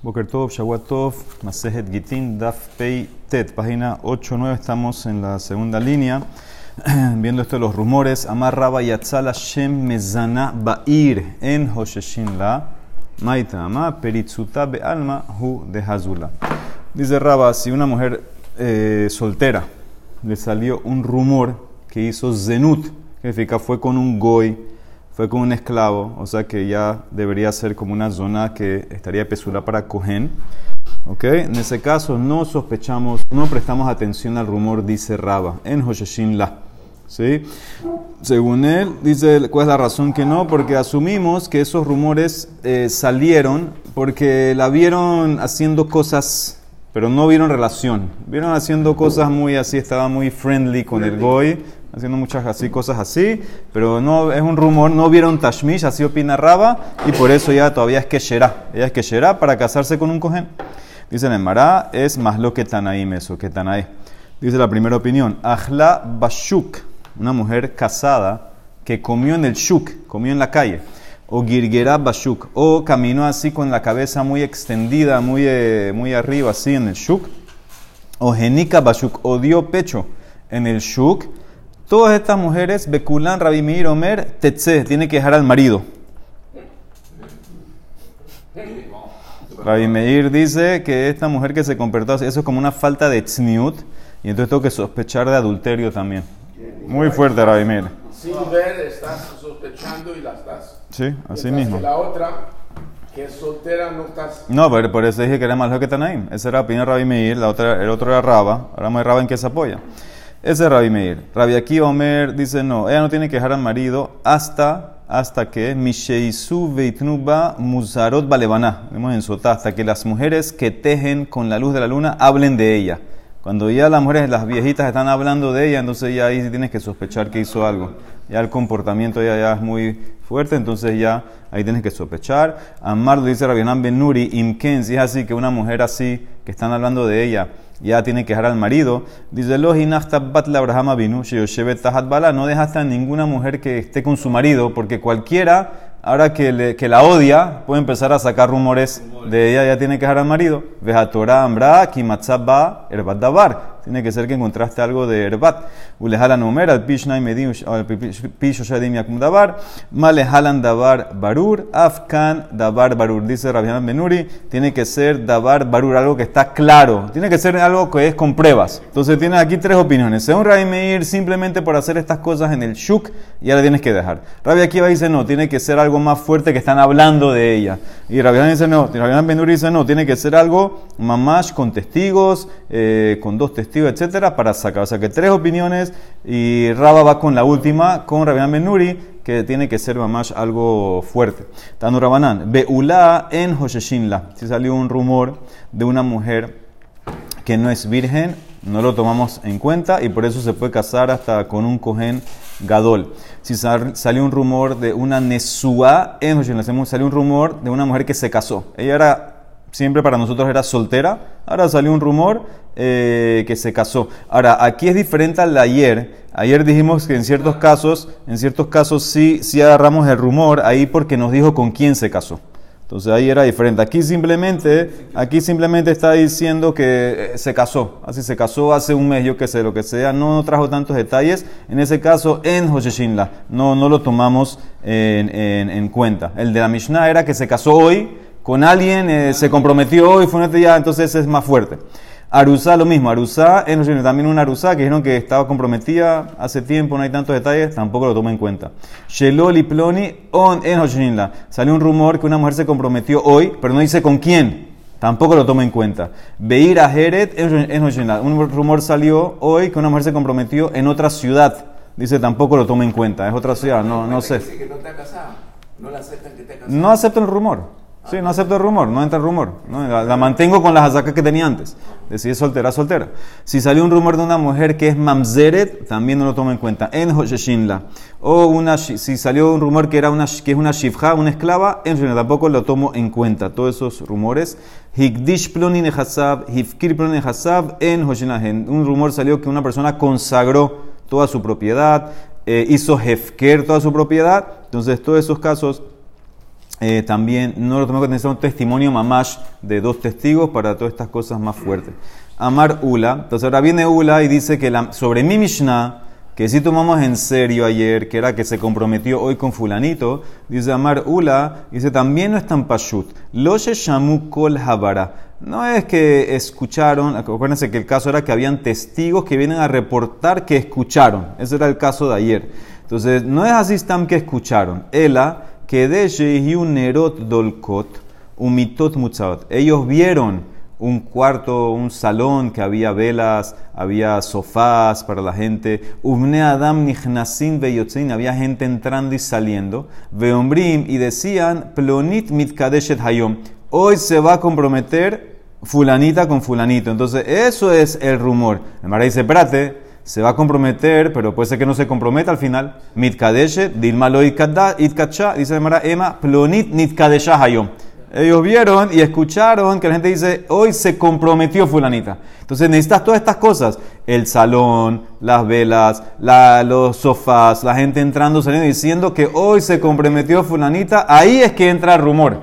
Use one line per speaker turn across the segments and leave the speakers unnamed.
Boker Tov, Shawatov, Masejet Gitin, Daf Pei Tet, página 8-9, estamos en la segunda línea, viendo esto de los rumores. Amar Raba Yatzala Shem Mezana Ba'ir en Hosheshin La, Maita Ama, Peritzuta Be'alma Hu de Hazula. Dice Raba, si una mujer eh, soltera le salió un rumor que hizo Zenut, que significa fue con un goy, fue con un esclavo, o sea que ya debería ser como una zona que estaría pesura para Cohen. ¿Ok? En ese caso no sospechamos, no prestamos atención al rumor, dice Raba, en Hosheshin La. ¿Sí? Según él, dice, ¿cuál es la razón que no? Porque asumimos que esos rumores eh, salieron porque la vieron haciendo cosas, pero no vieron relación. Vieron haciendo cosas muy así, estaba muy friendly con el goy haciendo muchas así, cosas así, pero no es un rumor, no vieron Tashmish, así opina Raba, y por eso ya todavía es que Ella es que para casarse con un cohen. Dice en Mará, es más lo que Tanaim eso, que Tanaim. Dice la primera opinión, Ahla Bashuk, una mujer casada que comió en el shuk, comió en la calle, o Girgera Bashuk, o caminó así con la cabeza muy extendida, muy, eh, muy arriba, así en el shuk, o Genika Bashuk, o dio pecho en el shuk, Todas estas mujeres, Bekulan, Rabimir, Omer, Tetze, tiene que dejar al marido. Rabbi dice que esta mujer que se convirtió, eso es como una falta de tzniut, y entonces tengo que sospechar de adulterio también. Muy fuerte, Rabbi
Sin ver, estás sospechando y la estás.
Sí, así mismo.
La otra, que es soltera, no estás.
No, pero por eso dije que era más lo que Tanaim. Esa era la opinión de Rabbi Meir, la otra, el otro era Raba. Ahora me Raba en qué se apoya. Ese es Rabbi Meir. Rabbi Akiva Omer dice no, ella no tiene que dejar al marido hasta, hasta que Misheisu Veitnuba Musarot Balevana, vemos en Sotá, hasta que las mujeres que tejen con la luz de la luna hablen de ella. Cuando ya las mujeres, las viejitas están hablando de ella, entonces ya ahí tienes que sospechar que hizo algo. Ya el comportamiento ya, ya es muy fuerte, entonces ya ahí tienes que sospechar. Amar dice Rabinam Benuri, Imken, si es así que una mujer así, que están hablando de ella, ya tiene que dejar al marido. Dice, no dejaste a ninguna mujer que esté con su marido, porque cualquiera ahora que, que, la odia, puede empezar a sacar rumores de ella, ya tiene que dejar al marido. Vejatora ambra, kimatzaba, erbat dabar. Tiene que ser que encontraste algo de erbat. Ulehalan omer, al pishnai medim, al pisho shadim yakum dabar. Malehalan dabar barur, afkan dabar barur. Dice Rabián Benuri, tiene que ser dabar barur, algo que está claro. Tiene que ser algo que es con pruebas. Entonces tienes aquí tres opiniones. Según Rabbi Meir, simplemente por hacer estas cosas en el shuk, ya la tienes que dejar. Rabbi Akiva dice, no, tiene que ser algo más fuerte que están hablando de ella. Y Rabián dice no, Rabián Benuri dice no, tiene que ser algo mamash con testigos, eh, con dos testigos, etcétera, para sacar. O sea que tres opiniones y Raba va con la última, con Rabián Benuri, que tiene que ser mamash algo fuerte. Tanu Rabanán, Beulá en Hosheshinla. Si salió un rumor de una mujer que no es virgen, no lo tomamos en cuenta y por eso se puede casar hasta con un cohen gadol. Si salió un rumor de una nesua, salió un rumor de una mujer que se casó. Ella era, siempre para nosotros era soltera, ahora salió un rumor eh, que se casó. Ahora, aquí es diferente al de ayer. Ayer dijimos que en ciertos casos, en ciertos casos sí, sí agarramos el rumor ahí porque nos dijo con quién se casó. Entonces ahí era diferente. Aquí simplemente, aquí simplemente está diciendo que eh, se casó. Así se casó hace un mes, yo que sé, lo que sea. No trajo tantos detalles. En ese caso, en Hosheshinla. No, no lo tomamos en, en, cuenta. El de la Mishnah era que se casó hoy con alguien, eh, se comprometió hoy, fue un día, entonces es más fuerte. Arusa lo mismo, Arusa es también una Arusa que dijeron que estaba comprometida hace tiempo, no hay tantos detalles, tampoco lo toma en cuenta. Sheloli Ploni on en Salió un rumor que una mujer se comprometió hoy, pero no dice con quién. Tampoco lo toma en cuenta. Beir a Heret en Un rumor salió hoy que una mujer se comprometió en otra ciudad. Dice tampoco lo toma en cuenta. Es otra ciudad, no, no sé. No aceptan el rumor. Sí, no acepto el rumor, no entra el rumor. La, mantengo con las azacas que tenía antes. De si es soltera, soltera. Si salió un rumor de una mujer que es mamzeret, también no lo tomo en cuenta. En Hosheshinla. O una, si salió un rumor que, era una, que es una shifja, una esclava, en tampoco lo tomo en cuenta. Todos esos rumores. Hikdish plonin hifkir plonin en. Un rumor salió que una persona consagró toda su propiedad, eh, hizo hefker toda su propiedad. Entonces, todos esos casos eh, también no lo tenemos que tener un testimonio mamash de dos testigos para todas estas cosas más fuertes. Amar Ula. Entonces ahora viene Ula y dice que sobre mi Mishnah, que si tomamos en serio ayer, que era que se comprometió hoy con fulanito, dice Amar Ula, dice también no es tan pashut. Lo shamu kol habara. No es que escucharon, acuérdense que el caso era que habían testigos que vienen a reportar que escucharon. Ese era el caso de ayer. Entonces, no es así tan que escucharon. Ela, nerot dolkot, umitot mutzaot. Ellos vieron un cuarto, un salón que había velas, había sofás para la gente. Ubne Adam nichnasin veyotzin, había gente entrando y saliendo. Veombrim, y decían, plonit mitkadeshet hayom. Hoy se va a comprometer fulanita con fulanito. Entonces, eso es el rumor. El dice, espérate, se va a comprometer, pero puede ser que no se comprometa al final. Mitkadeshet, dilma lo itkacha, dice el Mara, ema, plonit nitkadesha hayom. Ellos vieron y escucharon que la gente dice, hoy se comprometió fulanita. Entonces necesitas todas estas cosas. El salón, las velas, los sofás, la gente entrando, saliendo, diciendo que hoy se comprometió fulanita. Ahí es que entra rumor.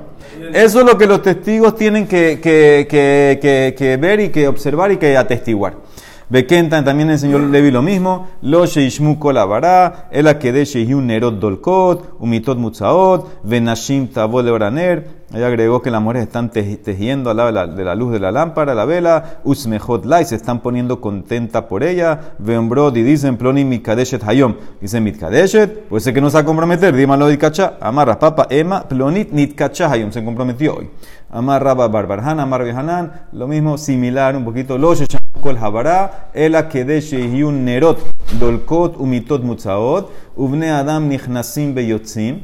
Eso es lo que los testigos tienen que ver y que observar y que atestiguar. Bekentan también el señor Levi lo mismo. Lo sheishmu kolabara, el akede un nerot dolkot, umitot mutzaot, venashim tabol oraner. Ella agregó que las mujeres están tejiendo al de la, luz de la lámpara, la vela, usmejot lai, se están poniendo contenta por ella. Veombrod y dicen ploni mikadeshet hayom. Dicen mitkadeshet, puede ser que no se va a comprometer, dímelo de cacha. Amarra papa, ema, plonit nitkacha hayom, se comprometió hoy. Amarra barbarhan, amar hanan, lo mismo, similar, un poquito. Lo kol habara, ela kedeshe un nerot, dolkot, umitot mutzaot, uvne adam nichnasim beyotzim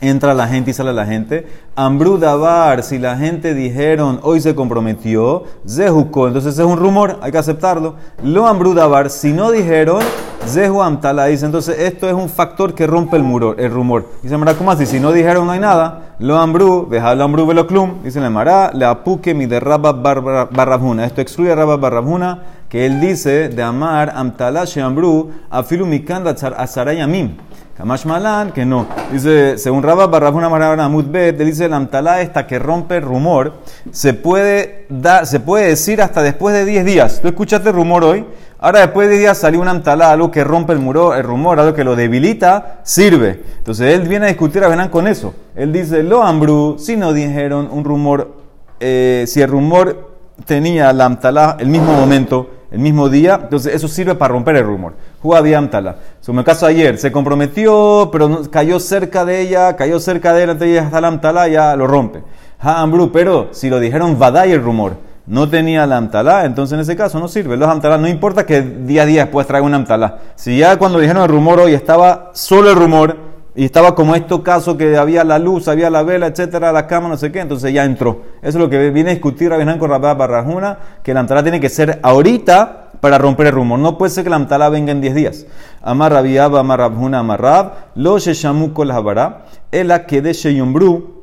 entra la gente y sale la gente. Ambrudabar, si la gente dijeron hoy se comprometió, Zehuko, entonces es un rumor, hay que aceptarlo. Lo Ambrudabar, si no dijeron, Zehu Amtala, dice entonces esto es un factor que rompe el, muro, el rumor. Dice Mara, ¿cómo así? Si no dijeron no hay nada, lo Ambru, lo Ambru Veloclum, dice Mara, le apuque mi de Rabba Barrabhuna. Esto excluye a Rabba Barrabhuna, que él dice de amar Amtala Sheambru, afilu mikanda azarayamim. Kamash Malan, que no. Dice, según Rabba Barrafuna Marabana Mutbet, le dice la amtalá esta que rompe el rumor, se puede, da, se puede decir hasta después de 10 días. Tú escuchaste rumor hoy, ahora después de 10 días salió una amtalá, algo que rompe el, muro, el rumor, algo que lo debilita, sirve. Entonces él viene a discutir a Benán con eso. Él dice, lo ambru, si no dijeron un rumor, eh, si el rumor tenía la amtalá el mismo momento, el mismo día, entonces eso sirve para romper el rumor. Jugabiamtala. En el caso ayer, se comprometió, pero cayó cerca de ella, cayó cerca de él, entonces ya está la amtalá, ya lo rompe. Ambru, pero si lo dijeron Vadai el rumor, no tenía la amtalá, entonces en ese caso no sirve. Los amtalá, no importa que día a día después traiga una amtalá. Si ya cuando dijeron el rumor hoy estaba solo el rumor, y estaba como este caso que había la luz, había la vela, etcétera, la cama, no sé qué, entonces ya entró. Eso es lo que viene a discutir Rabinán con Rabá Barrajuna, que la amtalá tiene que ser ahorita para romper el rumor. No puede ser que la amtalá venga en 10 días. Amar Rabiab, Amar Rabjuna, Amar lo Sheshamu Kol Habara, Ela Kede Sheyumbru,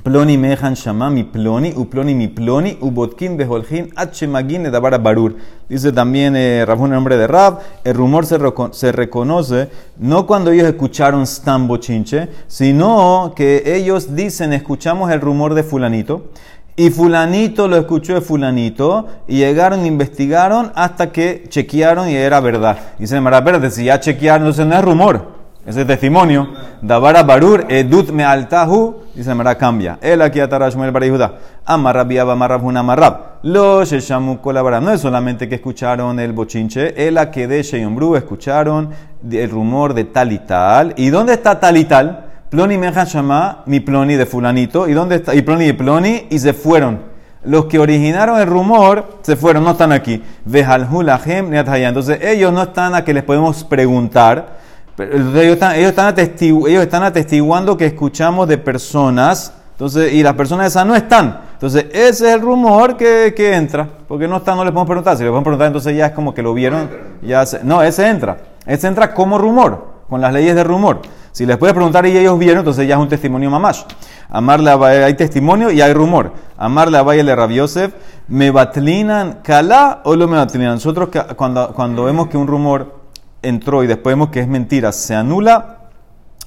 Ploni mejan shama mi ploni, u ploni mi ploni, u botkin beholhin, magin edabara barur. Dice también eh, Rabun el nombre de Rab, el rumor se, se, reconoce no cuando ellos escucharon stambo chinche, sino que ellos dicen, escuchamos el rumor de fulanito, y fulanito lo escuchó de fulanito, y llegaron, investigaron hasta que chequearon y era verdad. Dice Mara, espérate, si ya chequearon, entonces no es rumor. Ese testimonio, Davara Barur, Edut me altahu, dice Mara cambia. El aquí atarash el para Judá. Amarrab yaba amarrab una amarrab. Lo sheshamu colaborar. No es solamente que escucharon el bochinche, el que de Sheyombru escucharon el rumor de tal y tal. ¿Y dónde está tal y tal? Ploni mejan shama, mi ploni de fulanito. ¿Y dónde está? Y ploni y ploni, y se fueron. Los que originaron el rumor se fueron, no están aquí. Entonces ellos no están a que les podemos preguntar ellos, están, ellos, están ellos están atestiguando que escuchamos de personas, entonces, y las personas esas no están. Entonces, ese es el rumor que, que entra, porque no están, no les podemos preguntar. Si les podemos preguntar, entonces ya es como que lo vieron. Ya no, ese entra. Ese entra como rumor, con las leyes de rumor. Si les puedes preguntar y ellos vieron, entonces ya es un testimonio mamash. Amarle a hay testimonio y hay rumor. Amarle a Valle de Rabiosef, me batlinan cala o lo me batlinan. Nosotros cuando, cuando vemos que un rumor entró y después vemos que es mentira, se anula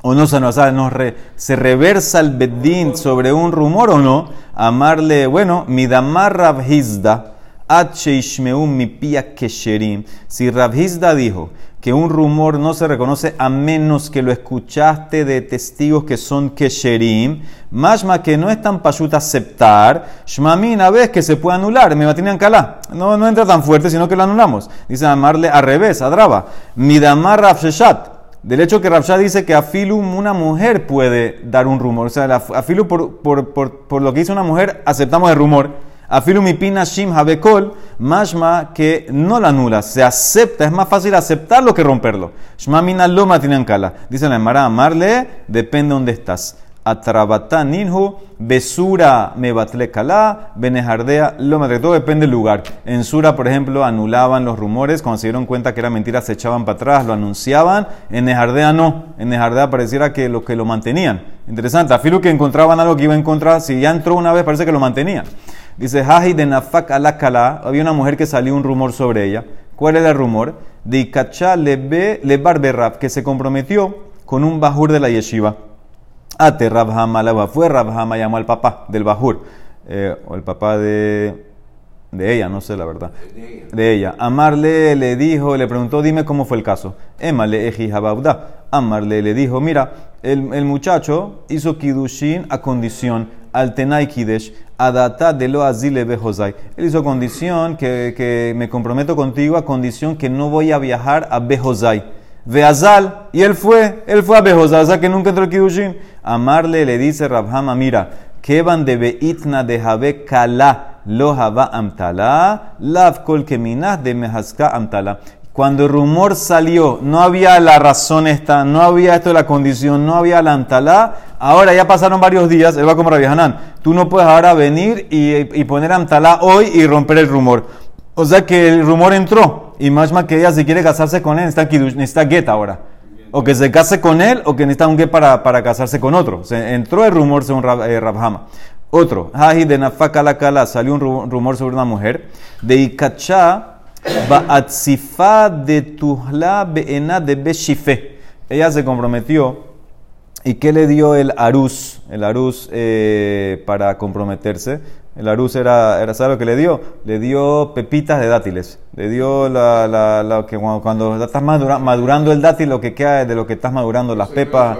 o no se nos, nos re- se reversa el bedín sobre un rumor o no, amarle, bueno, midamar Rabhizda, Ishmeum mi pia. Si Rabhizda dijo que un rumor no se reconoce a menos que lo escuchaste de testigos que son kesherim, mashma que no es tan payut aceptar, shmamina ves que se puede anular, me batinan calá. No, no entra tan fuerte, sino que lo anulamos. Dice amarle al revés, a Draba. Midamar Rabsheshat. Del hecho que Rabshah dice que afilu una mujer puede dar un rumor. O sea, la- afilu por, por, por, por lo que dice una mujer, aceptamos el rumor. Afilu mi pina shim habekol, mashma que no la anula, se acepta, es más fácil aceptarlo que romperlo. Shma mina loma tienen kala. Dice la Emara, amarle, depende dónde estás. Atrabata ninhu, besura me batle kala, benejardea lo me Todo depende del lugar. En Sura, por ejemplo, anulaban los rumores, cuando se dieron cuenta que era mentira, se echaban para atrás, lo anunciaban. En Nejardea no. En Nejardea pareciera que lo que lo mantenían. Interesante. Afilu que encontraban algo que iba en contra, si ya entró una vez, parece que lo mantenían. Dice, Haji de Nafak alakala, había una mujer que salió un rumor sobre ella. ¿Cuál era el rumor? De le barberrab, que se comprometió con un bajur de la yeshiva. Ate Rabhama la fue Rabhama llamó al papá del bajur, eh, o el papá de, de ella, no sé la verdad. De ella. Amarle le dijo, le preguntó, dime cómo fue el caso. Eji habauda. Amarle le dijo, mira, el, el muchacho hizo kidushin a condición, al tenai kidesh, adata de lo azile behozai. Él hizo condición que, que me comprometo contigo a condición que no voy a viajar a behozai. Veazal, y él fue, él fue a Behozal, o sea que nunca entró Kidushin. Amarle le dice Rabhama, mira, que van de beitna de Habe kala, lo haba amtala, lav kol de mehazka amtala. Cuando el rumor salió, no había la razón esta, no había esto de la condición, no había la amtalá. Ahora ya pasaron varios días, él va como Rabbi Hanan. Tú no puedes ahora venir y, y poner amtalá hoy y romper el rumor. O sea que el rumor entró. Y más que ella si quiere casarse con él, necesita, kiddush- necesita get ahora. O que se case con él o que necesita un get para, para casarse con otro. Entró el rumor según Rab, eh, Rabhama. Otro, Haji de Nafaka la Kala, salió un ru- rumor sobre una mujer. De Ikacha, Ba'atzifa de Tuhla Be'ena de Beshife. Ella se comprometió. ¿Y qué le dio el arús? El arús eh, para comprometerse. El arús era, era, ¿sabe lo que le dio? Le dio pepitas de dátiles. Le dio la, la, la que cuando, cuando estás madura- madurando el dátil, lo que queda de lo que estás madurando, las pepas.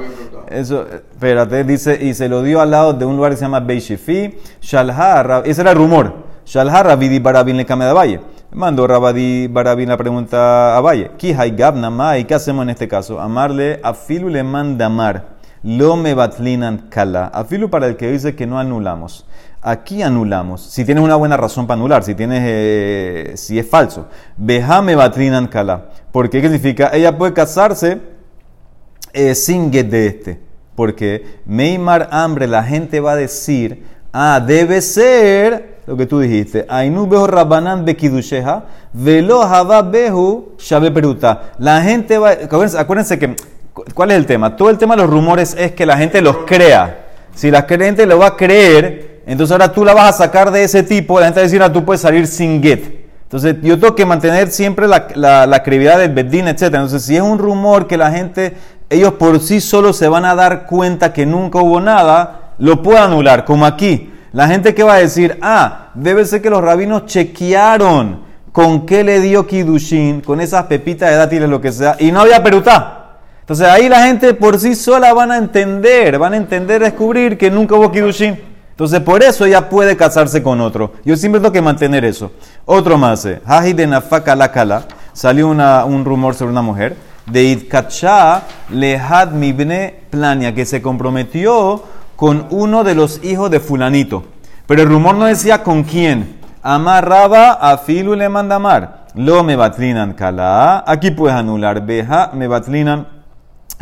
Eso, espérate, dice, y se lo dio al lado de un lugar que se llama Beishifi, Shalha, ese era el rumor. Shalha Rabidi Barabin le Valle. Mandó Rabadi Barabin la pregunta a Valle. Kihai Gabna Mai, ¿qué hacemos en este caso? Amarle a Filu le manda amar. Lo me batlinan kala. Afilu para el que dice que no anulamos. Aquí anulamos. Si tienes una buena razón para anular, si tienes, eh, si es falso. Beja me batlinan kala. Porque qué significa? Ella puede casarse eh, sin get de este. Porque Meimar hambre, la gente va a decir, ah, debe ser lo que tú dijiste. Ainu behu rabanan bekidusheha, velo hava behu shabe peruta. La gente va, acuérdense, acuérdense que, ¿cuál es el tema? Todo el tema de los rumores es que la gente los crea. Si la gente lo va a creer, entonces ahora tú la vas a sacar de ese tipo, la gente va a decir, ah, tú puedes salir sin get. Entonces, yo tengo que mantener siempre la, la, la credibilidad del Bedín, etc. Entonces, si es un rumor que la gente, ellos por sí solos se van a dar cuenta que nunca hubo nada, lo puedo anular, como aquí. La gente que va a decir, ah, debe ser que los rabinos chequearon con qué le dio Kidushin, con esas pepitas de dátiles, lo que sea, y no había perutá. Entonces ahí la gente por sí sola van a entender, van a entender, descubrir que nunca hubo Kidushin. Entonces por eso ella puede casarse con otro. Yo siempre tengo que mantener eso. Otro más, eh. Haji de Nafaka la Kala, salió un rumor sobre una mujer, de Idkacha Lehad Mibne Plania, que se comprometió con uno de los hijos de fulanito. Pero el rumor no decía con quién. Amarraba a Filu le manda amar. Lo me batlinan kala. Aquí puedes anular. Beja me batlinan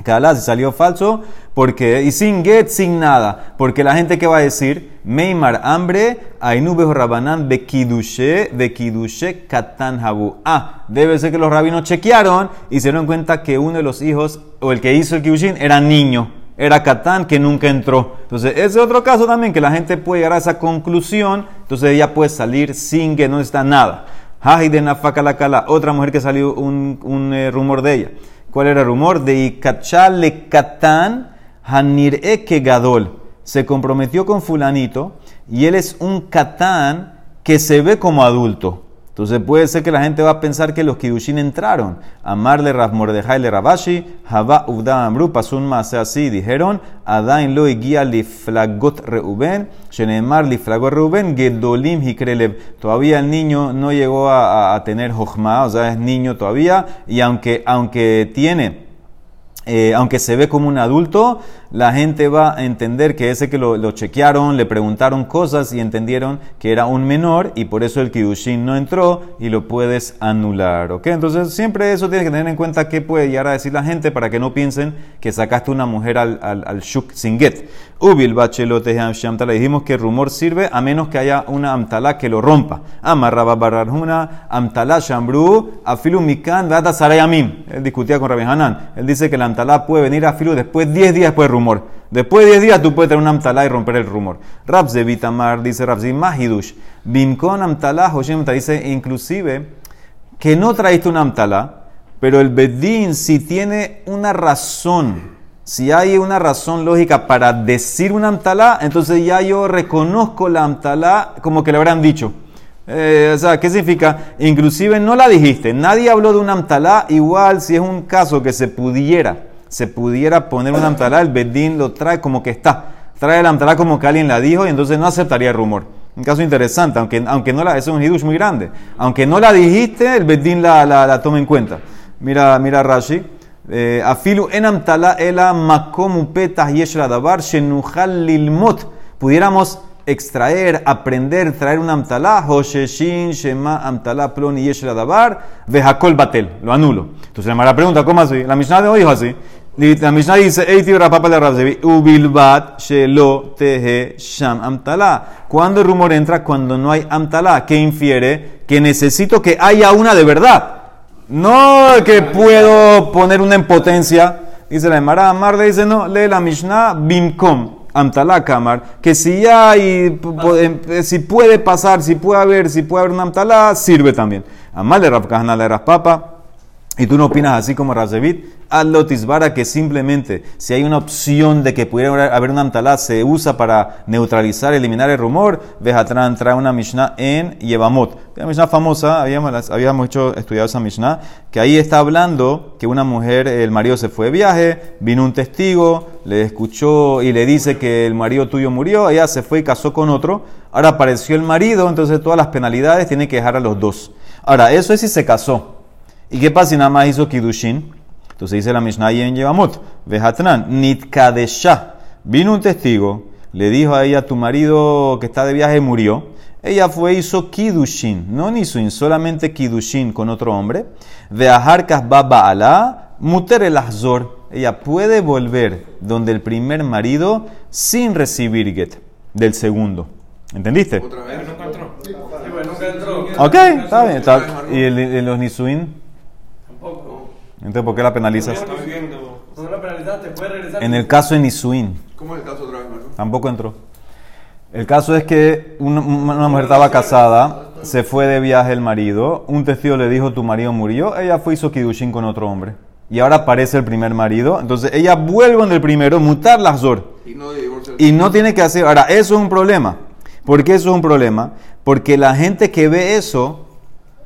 Kala, si salió falso, porque y sin get, sin nada, porque la gente que va a decir, Meimar hambre, Ainube Rabanán de Kidushe, de Kidushe Katan Habu. Ah, debe ser que los rabinos chequearon y se dieron cuenta que uno de los hijos, o el que hizo el Kidushin, era niño, era Katán que nunca entró. Entonces, ese es otro caso también, que la gente puede llegar a esa conclusión, entonces ella puede salir sin que no está nada. Haji de Nafaka la Kala, otra mujer que salió un, un eh, rumor de ella. ¿Cuál era el rumor? De Ikachale Katán Hanir Gadol se comprometió con fulanito y él es un katán que se ve como adulto. Entonces puede ser que la gente va a pensar que los Kidushin entraron. Amarle Rav Mordejai le Rabashi, Hava Uvda Amru, pasó así. Dijeron, Adain lo guía li flagot Reuben, Shenemar li flagot Reuben, Gedolim hikrelev. Todavía el niño no llegó a, a tener Jochma, o sea, es niño todavía, y aunque, aunque tiene eh, aunque se ve como un adulto, la gente va a entender que ese que lo, chequearon, le preguntaron cosas y entendieron que era un menor y por eso el Kidushin no entró y lo puedes anular. ¿ok? Entonces siempre eso tienes que tener en cuenta qué puede llegar a decir la gente para que no piensen que sacaste una mujer al, al, al Shuk Singet. Ubil bachelote le dijimos que el rumor sirve a menos que haya una amtalá que lo rompa. Amarraba bararjuna, amtalá shambru, afilu mikan, sarayamim. Él discutía con Rabbi Hanan. Él dice que la amtalá puede venir a filu después 10 días después del rumor. Después de 10 días tú puedes tener una amtalá y romper el rumor. Rabze Vitamar dice Rabzi Mahidush. Bimkon amtalá, Hoshem dice inclusive que no traíste una amtalá, pero el bedín si tiene una razón si hay una razón lógica para decir una amtalá, entonces ya yo reconozco la amtalá como que le habrán dicho. Eh, ¿qué significa? Inclusive no la dijiste, nadie habló de una amtalá, igual si es un caso que se pudiera, se pudiera poner una amtalá, el bedín lo trae como que está. Trae la amtalá como que alguien la dijo y entonces no aceptaría el rumor. Un caso interesante, aunque, aunque no la, es un hidush muy grande. Aunque no la dijiste, el bedín la, la, la toma en cuenta. Mira, mira Rashi. Eh, afilu enam tala ela makomu petah yesh davar shenuchal lilmot. Pudiéramos extraer, aprender, traer un amtalá, Hosheshin, Shema, amtalá, plon y yesh davar, vehakol batel, lo anulo. Entonces la pregunta, ¿cómo así? La Mishnah hoy dijo así. La Mishnah dice, Eiti rapapa de Rabzevi, ubilbat shelo tehe sham amtalá. Cuando el rumor entra? Cuando no hay amtalá, que infiere que necesito que haya una de verdad. No que puedo poner una en potencia. Dice la Emara, Amar le dice, no, lee la Mishnah, bimkom, amtalá kamar, que si ya hay, eh, si puede pasar, si puede haber, si puede haber una amtalá, sirve también. Amar le Rabkahana le Papa. Y tú no opinas así como Razevit, Lotisbara que simplemente si hay una opción de que pudiera haber una amtalá, se usa para neutralizar, eliminar el rumor. Vejatran trae una Mishnah en Yevamot. Una Mishnah famosa, habíamos, habíamos hecho, estudiado esa Mishnah, que ahí está hablando que una mujer, el marido se fue de viaje, vino un testigo, le escuchó y le dice que el marido tuyo murió, ella se fue y casó con otro, ahora apareció el marido, entonces todas las penalidades tiene que dejar a los dos. Ahora, eso es si se casó. ¿Y qué pasa si nada más hizo Kidushin? Entonces dice la Mishnah y en Yevamot, Vejatran, Nitkadesha. Vino un testigo, le dijo a ella, tu marido que está de viaje murió. Ella fue, hizo Kidushin, no Nisuin, solamente Kidushin con otro hombre. Veaharkas Baba Alá, Muter el Azor. Ella puede volver donde el primer marido sin recibir get del segundo. ¿Entendiste?
Otra vez.
Ok, está bien. ¿Y los Nisuin? Entonces, ¿por qué la penalizas?
No la penalizaste, puede regresar.
En el caso de Nisuin,
¿Cómo es el caso otra vez, Marco?
tampoco entró. El caso es que una, una mujer estaba casada, se fue de viaje el marido, un testigo le dijo tu marido murió, ella fue hizo kidushin con otro hombre. Y ahora aparece el primer marido, entonces ella vuelve en el primero, mutar las zor.
Y no.
Y no tiene que hacer. Ahora, eso es un problema. ¿Por qué eso es un problema? Porque la gente que ve eso,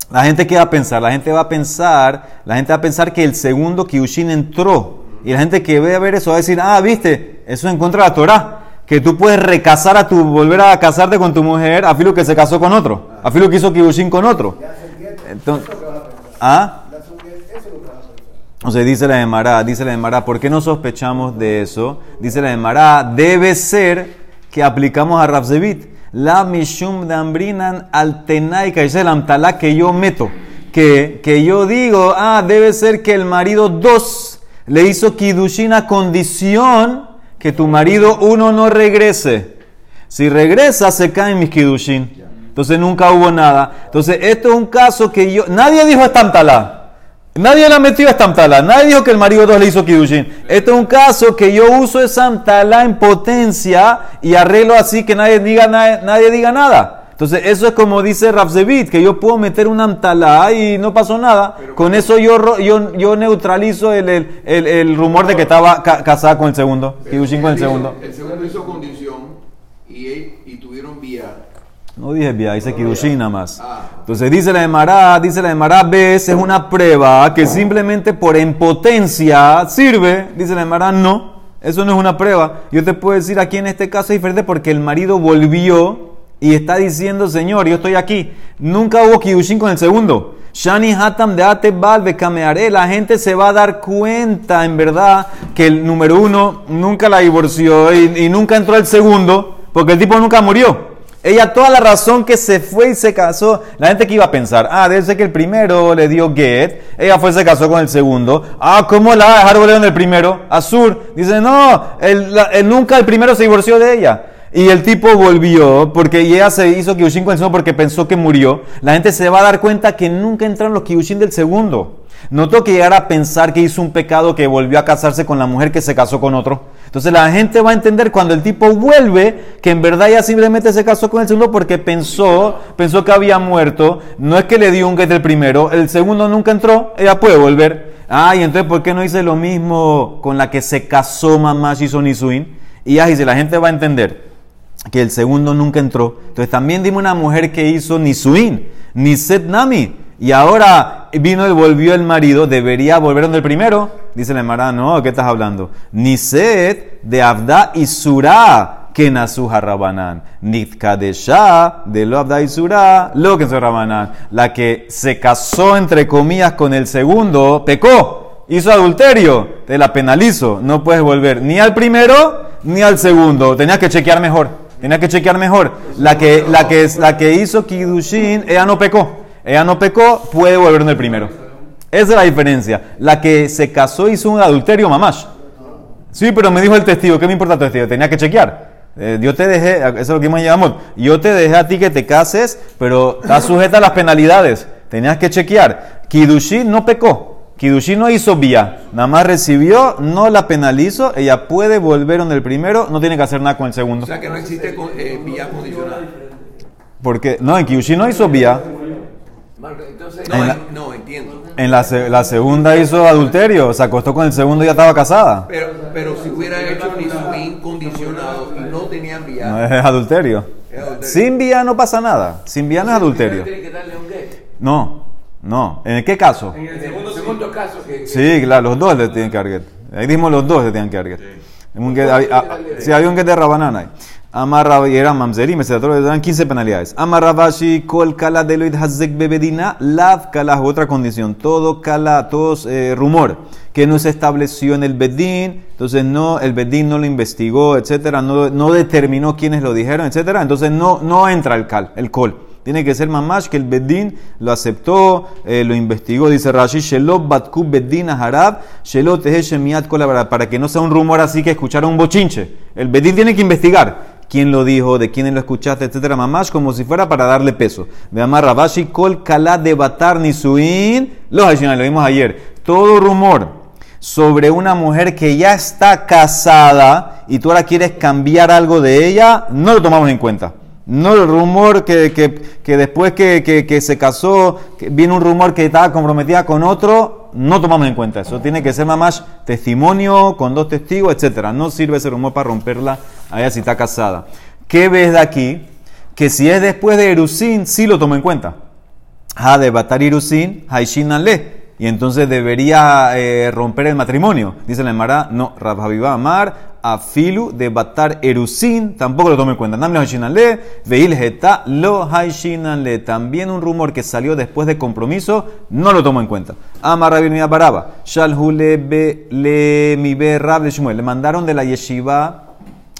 la gente que va a pensar, la gente va a pensar, la gente va a pensar que el segundo Kiushin entró. Y la gente que ve a ver eso va a decir, ah, viste, eso es en contra de la Torah. Que tú puedes recasar a tu, volver a casarte con tu mujer, a filo que se casó con otro, a filo que hizo Kiushin con otro. Entonces, ¿ah? O sea, dice la Emara, dice la Emara, ¿por qué no sospechamos de eso? Dice la Emara, debe ser que aplicamos a Rafzevit. La mishum de ambrinan al tenai, que es el amtalá que yo meto. Que, que yo digo, ah, debe ser que el marido dos le hizo kidushin a condición que tu marido uno no regrese. Si regresa, se caen mis kidushin. Entonces nunca hubo nada. Entonces, esto es un caso que yo. Nadie dijo esta amtalá. Nadie la metió esta amtalá. Nadie dijo que el marido dos le hizo kidushin. Este es un caso que yo uso esa amtalá en potencia y arreglo así que nadie diga, nadie, nadie diga nada. Entonces, eso es como dice Rafzevit, que yo puedo meter una amtalá y no pasó nada. Con eso yo, yo, yo neutralizo el, el, el- el rumor de que estaba ca- casada con el segundo, Kidushin con el segundo.
El segundo hizo condición y.
No dije bien, dice Kidushin nada más.
Ah.
Entonces dice la Emara, dice la Emara, ves, es una prueba que simplemente por impotencia sirve. Dice la Emara, no, eso no es una prueba. Yo te puedo decir aquí en este caso es diferente porque el marido volvió y está diciendo, Señor, yo estoy aquí. Nunca hubo Kidushin con el segundo. Shani Hatam de Atebal Bekameare, la gente se va a dar cuenta en verdad que el número uno nunca la divorció y, y nunca entró el segundo porque el tipo nunca murió. Ella, toda la razón que se fue y se casó, la gente que iba a pensar, ah, debe ser que el primero le dio get, ella fue y se casó con el segundo, ah, ¿cómo la va a dejar volver en el primero? Azur, dice, no, el, nunca el primero se divorció de ella. Y el tipo volvió porque ella se hizo Kyushin con el segundo porque pensó que murió. La gente se va a dar cuenta que nunca entraron los Kyushin del segundo. No tengo que llegar a pensar que hizo un pecado que volvió a casarse con la mujer que se casó con otro. Entonces la gente va a entender cuando el tipo vuelve que en verdad ella simplemente se casó con el segundo porque pensó, pensó que había muerto. No es que le dio un get del primero, el segundo nunca entró, ella puede volver. Ah, y entonces ¿por qué no hice lo mismo con la que se casó mamá Shison Nisuin? Y ya dice, la gente va a entender que el segundo nunca entró. Entonces también dime una mujer que hizo Nisuin, Niset Nami. Y ahora vino y volvió el marido, debería volver donde el primero. Dice la Emara, no, ¿qué estás hablando? Niset de Abda y Surá, que nasu Rabanán. Nitkadesha de lo Abda y Surá, lo que Rabanán. La que se casó, entre comillas, con el segundo, pecó, hizo adulterio, te la penalizo. No puedes volver ni al primero ni al segundo. Tenías que chequear mejor. Tenías que chequear mejor. La que, la que, la que hizo Kidushin, ella no pecó. Ella no pecó, puede volver en el primero. Esa es la diferencia. La que se casó hizo un adulterio, mamash. Sí, pero me dijo el testigo, ¿qué me importa el testigo? Tenía que chequear. Eh, yo te dejé, eso es lo que me llamamos. Yo te dejé a ti que te cases, pero estás sujeta a las penalidades. Tenías que chequear. Kidushin no pecó. Kidushin no hizo vía. Nada más recibió, no la penalizó. Ella puede volver en el primero, no tiene que hacer nada con el segundo.
O sea que no existe eh, vía condicional.
Porque, no, en Kidushin no hizo vía.
Marco, Entonces,
En
no,
la-
no, entiendo.
En la, la segunda hizo adulterio, se acostó con el segundo y ya estaba casada.
Pero, pero si hubiera hecho Nisuin condicionado y no tenían vía,
No es adulterio.
Es adulterio.
Sin vía no pasa nada. Sin vía no es adulterio.
que un.
No, no. ¿En qué caso?
En el segundo sí.
caso, que, que-
Sí, claro, los dos le tienen que dar get. Ahí dijimos los dos le tienen que dar get. Un get- hay- ah, Sí, había un get de Rabanana ahí. Amarra y era mamzerim, de dan 15 penalidades. Amarrabashi, kol kala deloid hazek bebedina, lav kala, otra condición. Todo kala, todos eh, rumor que no se estableció en el bedín, entonces no, el bedín no lo investigó, etcétera, no, determinó quiénes lo dijeron, etcétera, entonces no, no entra el cal, el col. Tiene que ser mamash que el bedín lo aceptó, eh, lo investigó, dice Rashi, Shelo Batku Bedín Harab, Shelo Tehe Shemiat Kol Habarab", para que no sea un rumor así que escucharon un bochinche. El bedín tiene que investigar quién lo dijo, de quién lo escuchaste, etcétera, mamash, como si fuera para darle peso. De Amar Rabashi, Kol Kala de Batar Nisuin, los adicionales, lo vimos ayer. Todo rumor sobre una mujer que ya está casada y tú ahora quieres cambiar algo de ella, no lo tomamos en cuenta. No el rumor que, que, que después que, que- se casó, viene un rumor que estaba comprometida con otro, no tomamos en cuenta eso. Tiene que ser más testimonio con dos testigos, etcétera. No sirve ese rumor para romperla a ella si está casada. ¿Qué ves de aquí? Que si es después de Erusín, sí lo tomo en cuenta. Ha de batar Irusin, Haishinan le. Y entonces debería eh, romper el matrimonio. Dice la Emara, no, Rabhaviva Amar, Afilu de batar Erusin, tampoco lo tome en cuenta. Namle Geta lo Haishinan le. También un rumor que salió después de compromiso, no lo tomo en cuenta. Amar Rabbi Baraba, Shalhu le be le mi Rab. Le mandaron de la yeshiva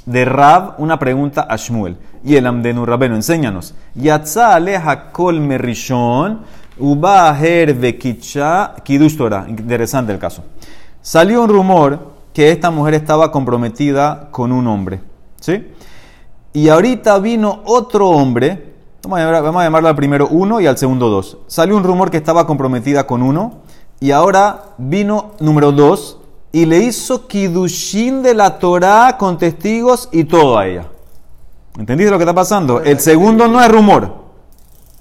de Rab una pregunta a Shmuel. Y el Amdenu Rabeno, enséñanos. Yatza aleja kol merishon, uba vekicha kidush. Interesante el caso. Salió un rumor que esta mujer estaba comprometida con un hombre. ¿Sí? Y ahorita vino otro hombre. Vamos a, llamar, al primero uno y al segundo dos. Salió un rumor que estaba comprometida con uno. Y ahora vino número dos y le hizo kidushin de la Torah con testigos y todo a ella. ¿Entendiste lo que está pasando? El segundo no es rumor.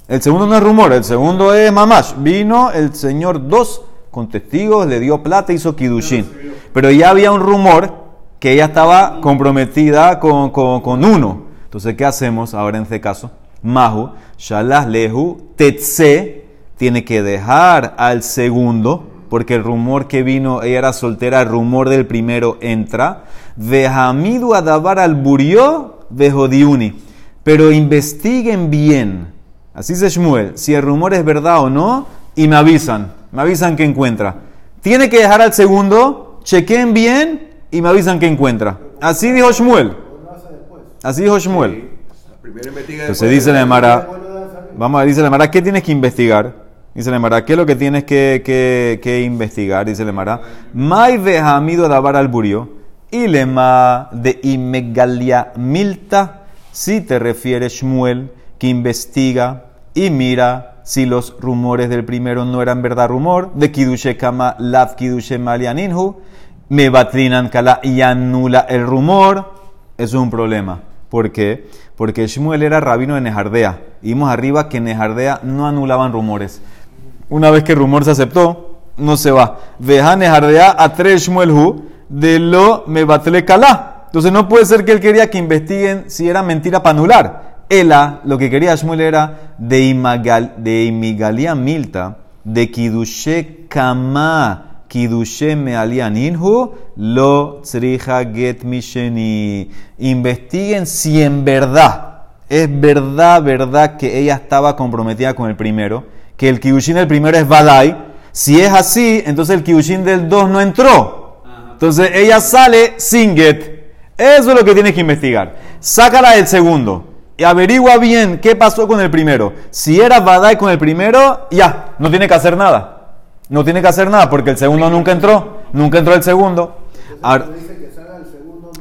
El segundo no es rumor, el segundo es mamash. Vino el señor dos con testigos, le dio plata, hizo kidushin. Pero ya había un rumor que ella estaba comprometida con, con- con uno. Entonces, ¿qué hacemos ahora en este caso? Mahu, shalah lehu, tetse, tiene que dejar al segundo, porque el rumor que vino, ella era soltera, el rumor del primero entra. Vehamidu adabar al burió, vejodiuni. Pero investiguen bien. Así dice Shmuel, si el rumor es verdad o no, y me avisan. Me avisan que encuentra. Tiene que dejar al segundo, chequen bien y me avisan que encuentra. Así dijo Shmuel. Así dijo Shmuel. Entonces dice la Emara, vamos a dice la Emara, ¿qué tienes que investigar? Dice la Emara, ¿qué es lo que tienes que, que- que investigar? Dice la Emara, Mai vejamido dabar al burio, y lema de imegalia milta, si te refiere Shmuel, que investiga y mira si los rumores del primero no eran verdad rumor, de kidushe kama lav kidushe malianinhu, me batrinan kala y anula el rumor, es un problema. ¿Por qué? Porque Shmuel era rabino de Nejardea. Vimos arriba que en Nejardea no anulaban rumores. Una vez que el rumor se aceptó, no se va. Veja Nejardea a tres de lo me. Entonces no puede ser que él quería que investiguen si era mentira para anular. Ela, lo que quería Shmuel era de, imagal, de imigalia milta, de kidushe kama, kidushe mealianinhu, lo tzriha get misheni. Investiguen si en verdad, es verdad, verdad que ella estaba comprometida con el primero, que el kidushin del primero es vadai. Si es así, entonces el kidushin del dos no entró. Entonces ella sale sin get. Eso es lo que tienes que investigar. Sácala del segundo y averigua bien qué pasó con el primero. Si era Badai con el primero, ya, no tiene que hacer nada. No tiene que hacer nada porque el segundo nunca entró. Nunca entró el segundo. Ahora,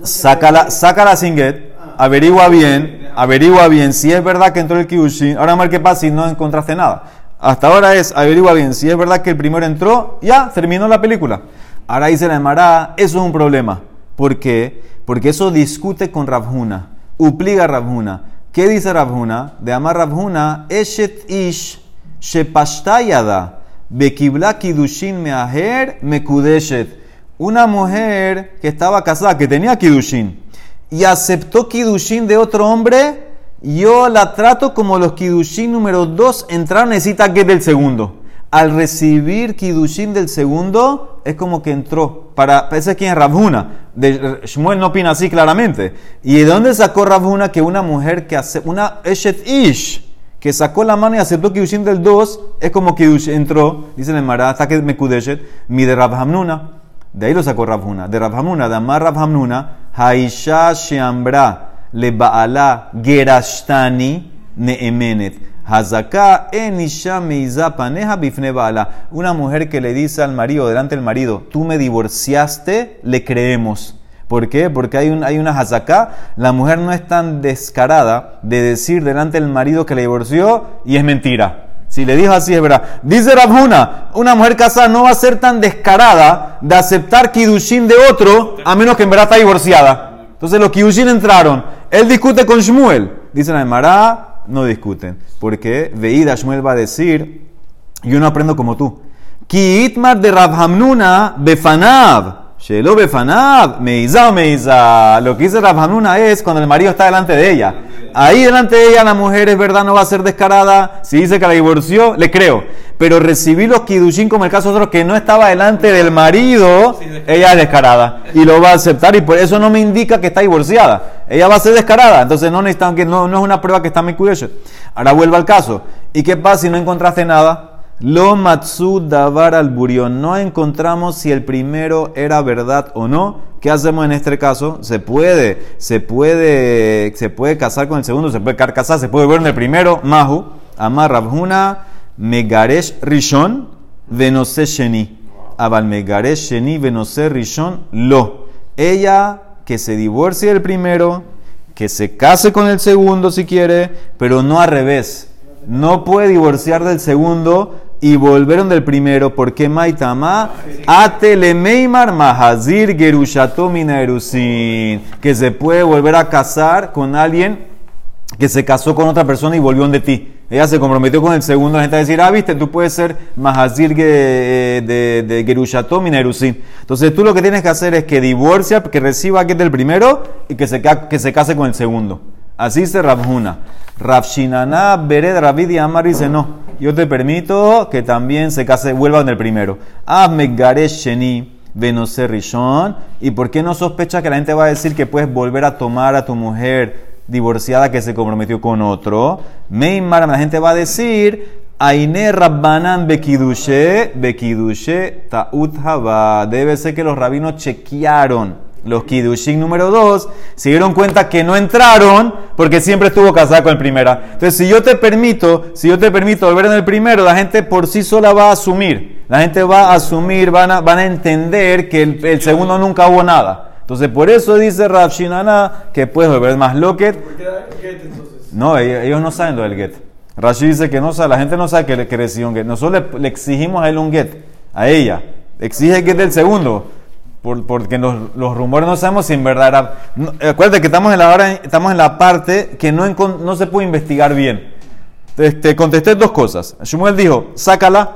sácala, sácala sin get. Averigua bien, averigua bien si es verdad que entró el Kyushin. Ahora mal qué pasa si no encontraste nada. Hasta ahora es averigua bien si es verdad que el primero entró, ya terminó la película. Ahora dice la Emara, eso es un problema. ¿Por qué? Porque eso discute con Rabhuna. Upliga Rabhuna. ¿Qué dice Rabhuna? De amar Rabhuna, Eshet Ish Shepashtayada Bekibla Kidushin Meaher Mekudeshet. Una mujer que estaba casada, que tenía Kidushin, y aceptó Kidushin de otro hombre, yo la trato como los Kidushin número 2 entraron, necesita que del segundo. Al recibir Kidushin del segundo, es como que entró. Para, ese es quien es Rabhuna. De, Shmuel no opina así claramente. ¿Y de dónde sacó Rabhuna que una mujer que hace, una Eshet Ish, que sacó la mano y aceptó Kidushin del 2, es como que entró, dice el Emara, hasta que me Kudeshet, mi de Rabhamnuna. De ahí lo sacó Rabhuna. De Rabhamnuna, de Amar Rabhamnuna, Haisha Sheambra le Baala Gerashtani Neemenet. Hazaka enisha paneja bifne Baala. Una mujer que le dice al marido, delante del marido, tú me divorciaste, le creemos. ¿Por qué? Porque hay, un, hay una hazaká. La mujer no es tan descarada de decir delante del marido que le divorció y es mentira. Si le dijo así es verdad. Dice Rabhuna, una mujer casada no va a ser tan descarada de aceptar kidushin de otro a menos que en verdad está divorciada. Entonces los kidushin entraron. Él discute con Shmuel. Dice la Emara, no discuten. Porque Veida Shmuel va a decir, yo no aprendo como tú. Ki itmar de Rabhamnuna befanav. Shelo befanav, meiza o meiza. Lo que dice Rabhamnuna es cuando el marido está delante de ella. Ahí delante de ella la mujer es verdad, no va a ser descarada. Si dice que la divorció, le creo. Pero recibir los kidushin como el caso de otro que no estaba delante del marido, ella es descarada. Y lo va a aceptar y por eso no me indica que está divorciada. Ella va a ser descarada. Entonces no necesitan que no, no es una prueba que está muy curiosa. Ahora vuelvo al caso. ¿Y qué pasa si no encontraste nada? Lo matsu davar al burión. No encontramos si el primero era verdad o no. ¿Qué hacemos en este caso? Se puede, se puede, se puede casar con el segundo, se puede casar, se puede ver en el primero. Mahu, amar rabhuna, megaresh rishon, venose sheni. Abal megaresh sheni, venose rishon, lo. Ella que se divorcie del primero, que se case con el segundo si quiere, pero no al revés. No puede divorciar del segundo y volvieron del primero, porque Maitama, Atelemeimar Mahazir Gerushato Minaerusin, que se puede volver a casar con alguien que se casó con otra persona y volvió de ti. Ella se comprometió con el segundo, la gente a decir, ah, viste, tú puedes ser Mahazir de, de, de. Entonces tú lo que tienes que hacer es que divorcia, que reciba que del primero y que se, que se case con el segundo. Así dice Rabhuna. Rabshinana Bered Rabid y Amar dice, no, yo te permito que también se case, vuelva con el primero. Garesh Sheni. Venose Rishon. ¿Y por qué no sospechas que la gente va a decir que puedes volver a tomar a tu mujer divorciada que se comprometió con otro? Meimar, la gente va a decir, Aine Rabbanan Bekidushe, Bekidushe Ta'ut. Debe ser que los rabinos chequearon los Kidushin número 2, se dieron cuenta que no entraron porque siempre estuvo casada con el primera. Entonces, si yo te permito, si yo te permito volver en el primero, la gente por sí sola va a asumir. La gente va a asumir, van a, van a entender que el, el segundo nunca hubo nada. Entonces, por eso dice Rav Shinana que puedes volver más loquet. No, ellos, ellos no saben lo del get. Rashi dice que no sabe, la gente no sabe que le que recibió un get. Nosotros le, le exigimos a él un get, a ella. Exige el get del segundo. Por- porque los, los rumores no sabemos si en verdad era. no, acuérdate que estamos en la hora, estamos en la parte que no, no se puede investigar bien. Entonces, te contesté dos cosas. Shmuel dijo, sácala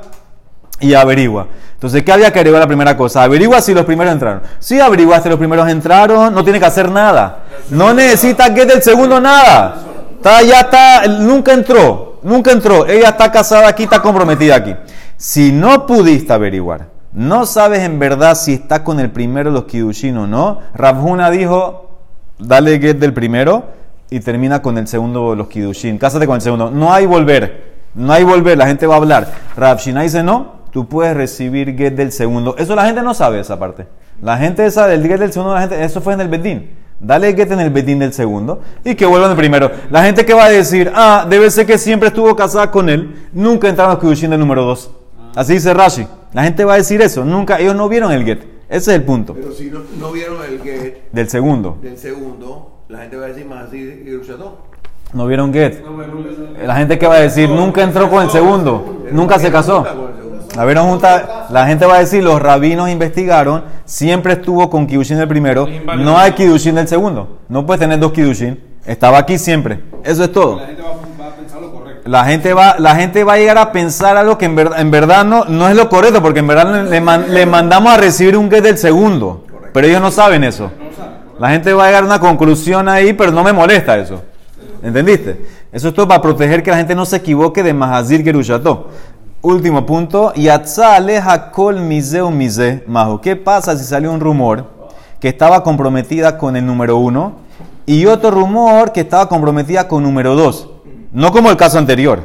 y averigua. Entonces, ¿qué había que averiguar la primera cosa? Averigua si los primeros entraron. Si averiguaste los primeros entraron, no tiene que hacer nada. No necesita que del segundo nada. Está, ya está, nunca entró, nunca entró. Ella está casada aquí, está comprometida aquí. Si no pudiste averiguar, no sabes en verdad si está con el primero los Kidushin o no, Rabhuna dijo, dale get del primero y termina con el segundo los Kidushin. Cásate con el segundo. No hay volver. No hay volver. La gente va a hablar. Rav Shina dice no. Tú puedes recibir get del segundo. Eso la gente no sabe esa parte. La gente esa del get del segundo, la gente, eso fue en el bedín. Dale get en el bedín del segundo y que vuelvan el primero. La gente que va a decir, ah, debe ser que siempre estuvo casada con él, nunca entraron los Kidushin del número dos. Así dice Rashi. La gente va a decir eso. Nunca, ellos no vieron el get. Ese es el punto.
Pero si no, no vieron el get
Del segundo.
del segundo, la gente va a decir más así y.
No vieron get. La gente que va a decir, nunca entró con el segundo, nunca se casó. La vieron junta, la gente va a decir, los rabinos investigaron, siempre estuvo con Kidushin del primero, no hay Kidushin del segundo. No puedes tener dos Kidushin, estaba aquí siempre. Eso es todo.
La gente va.
La gente va, a llegar a pensar algo que en verdad, no, es lo correcto, porque en verdad le, man- le mandamos a recibir un get del segundo. Pero ellos no saben eso. La gente va a llegar a una conclusión ahí, pero no me molesta eso. ¿Entendiste? Eso es todo para proteger que la gente no se equivoque de Mahazir Gerushato. Último punto. Mise mahu. ¿Qué pasa si salió un rumor que estaba comprometida con el número uno y otro rumor que estaba comprometida con número dos? No como el caso anterior.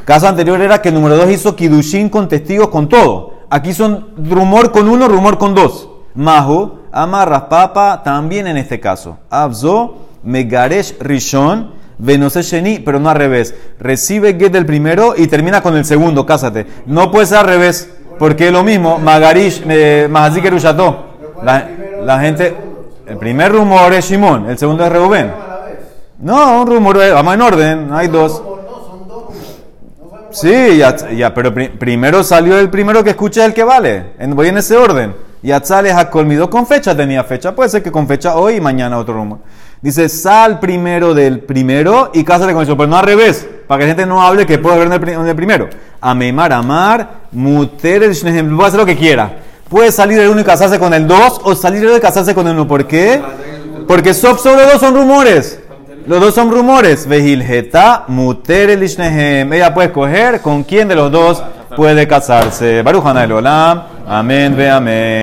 El caso anterior era que el número dos hizo kidushin con testigos con todo. Aquí son rumor con uno, rumor con dos. Mahu, amarras papa, también en este caso. Abzo, megaresh rishon, venose sheni, pero no al revés. Recibe get del primero y termina con el segundo, cásate. No puede ser al revés, porque es lo mismo, magarish, eh, mahazik. La, la gente, el primer rumor es Shimon, el segundo es Reubén. No, un rumor, eh, vamos en orden, hay dos. Sí, ya, ya, pero pri- primero salió el primero que escucha el que vale. En- voy en ese orden. Yatzales a colmido con fecha, tenía fecha. Puede ser que con fecha hoy y mañana otro rumor. Dice, sal primero del primero y cásate con eso. Pero no al revés, para que la gente no hable que puede haber en el, primero. Amemar, amar, muter, el puede hacer lo que quiera. Puede salir el uno y casarse con el dos o salir el otro y casarse con el uno. ¿Por qué? Porque solo dos son rumores. Los dos son rumores. Vejilgeta, muter el. Ella puede escoger con quién de los dos puede casarse. Baruch Hanay Olam. Amén, ve amén.